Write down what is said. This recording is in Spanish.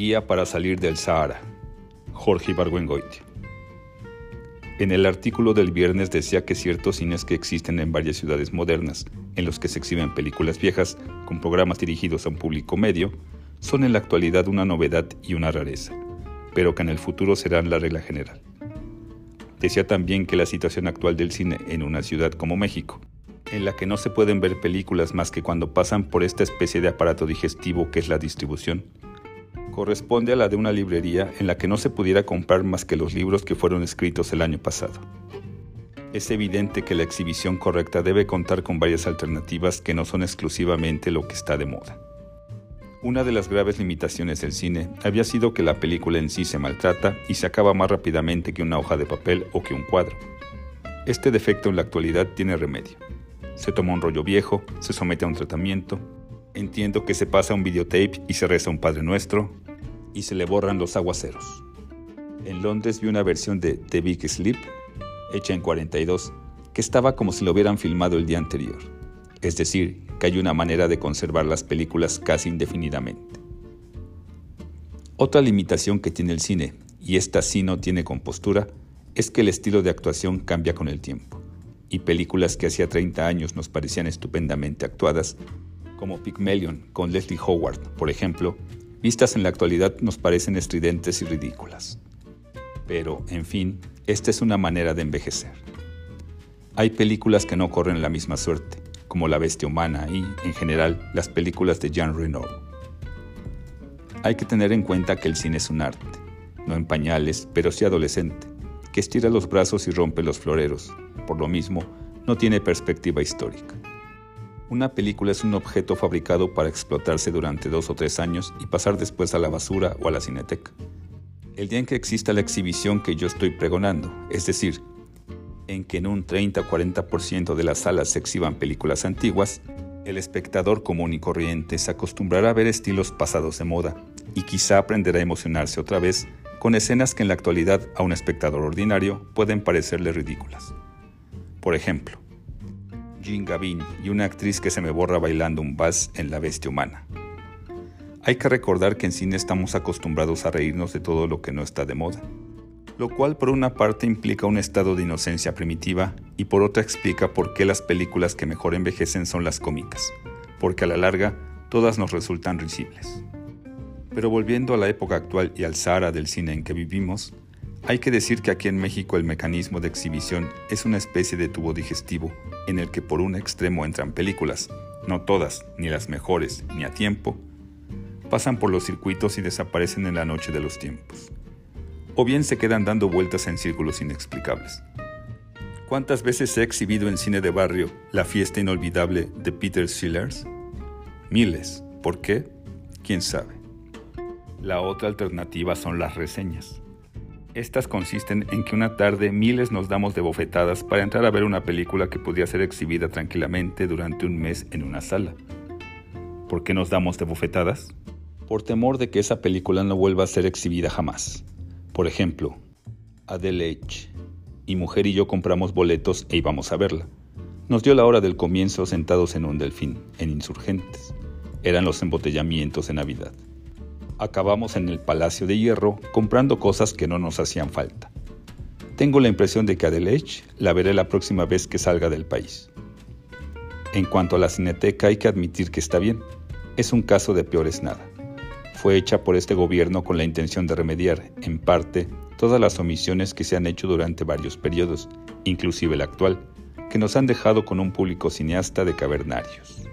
Guía para salir del Sahara. Jorge Ibargüengoitia. En el artículo del viernes decía que ciertos cines que existen en varias ciudades modernas, en los que se exhiben películas viejas con programas dirigidos a un público medio, son en la actualidad una novedad y una rareza, pero que en el futuro serán la regla general. Decía también que la situación actual del cine en una ciudad como México, en la que no se pueden ver películas más que cuando pasan por esta especie de aparato digestivo que es la distribución, corresponde a la de una librería en la que no se pudiera comprar más que los libros que fueron escritos el año pasado. Es evidente que la exhibición correcta debe contar con varias alternativas que no son exclusivamente lo que está de moda. Una de las graves limitaciones del cine había sido que la película en sí se maltrata y se acaba más rápidamente que una hoja de papel o que un cuadro. Este defecto en la actualidad tiene remedio. Se toma un rollo viejo, se somete a un tratamiento, entiendo que se pasa un videotape y se reza un Padre Nuestro, y se le borran los aguaceros. En Londres vi una versión de The Big Sleep, hecha en 42, que estaba como si lo hubieran filmado el día anterior. Es decir, que hay una manera de conservar las películas casi indefinidamente. Otra limitación que tiene el cine, y esta sí no tiene compostura, es que el estilo de actuación cambia con el tiempo, y películas que hacía 30 años nos parecían estupendamente actuadas, como Pygmalion con Leslie Howard, por ejemplo, vistas en la actualidad nos parecen estridentes y ridículas. Pero, en fin, esta es una manera de envejecer. Hay películas que no corren la misma suerte, como La Bestia Humana y, en general, las películas de Jean Reno. Hay que tener en cuenta que el cine es un arte, no en pañales, pero sí adolescente, que estira los brazos y rompe los floreros. Por lo mismo, no tiene perspectiva histórica. Una película es un objeto fabricado para explotarse durante dos o tres años y pasar después a la basura o a la cineteca. El día en que exista la exhibición que yo estoy pregonando, es decir, en que en un 30 o 40% de las salas se exhiban películas antiguas, el espectador común y corriente se acostumbrará a ver estilos pasados de moda y quizá aprenderá a emocionarse otra vez con escenas que en la actualidad a un espectador ordinario pueden parecerle ridículas. Por ejemplo, Jean Gavin y una actriz que se me borra bailando un vals en La Bestia Humana. Hay que recordar que en cine estamos acostumbrados a reírnos de todo lo que no está de moda, lo cual por una parte implica un estado de inocencia primitiva y por otra explica por qué las películas que mejor envejecen son las cómicas, porque a la larga todas nos resultan risibles. Pero volviendo a la época actual y al Sahara del cine en que vivimos, hay que decir que aquí en México el mecanismo de exhibición es una especie de tubo digestivo en el que por un extremo entran películas, no todas, ni las mejores, ni a tiempo, pasan por los circuitos y desaparecen en la noche de los tiempos. O bien se quedan dando vueltas en círculos inexplicables. ¿Cuántas veces ha exhibido en cine de barrio la fiesta inolvidable de Peter Sellers? Miles. ¿Por qué? ¿Quién sabe? La otra alternativa son las reseñas. Estas consisten en que una tarde miles nos damos de bofetadas para entrar a ver una película que podía ser exhibida tranquilamente durante un mes en una sala. ¿Por qué nos damos de bofetadas? Por temor de que esa película no vuelva a ser exhibida jamás. Por ejemplo, Adele H. Y mujer y yo compramos boletos e íbamos a verla. Nos dio la hora del comienzo sentados en un delfín, en insurgentes. Eran los embotellamientos de Navidad acabamos en el Palacio de Hierro comprando cosas que no nos hacían falta. Tengo la impresión de que Adelech la veré la próxima vez que salga del país. En cuanto a la cineteca hay que admitir que está bien. Es un caso de peores nada. Fue hecha por este gobierno con la intención de remediar, en parte, todas las omisiones que se han hecho durante varios periodos, inclusive el actual, que nos han dejado con un público cineasta de cavernarios.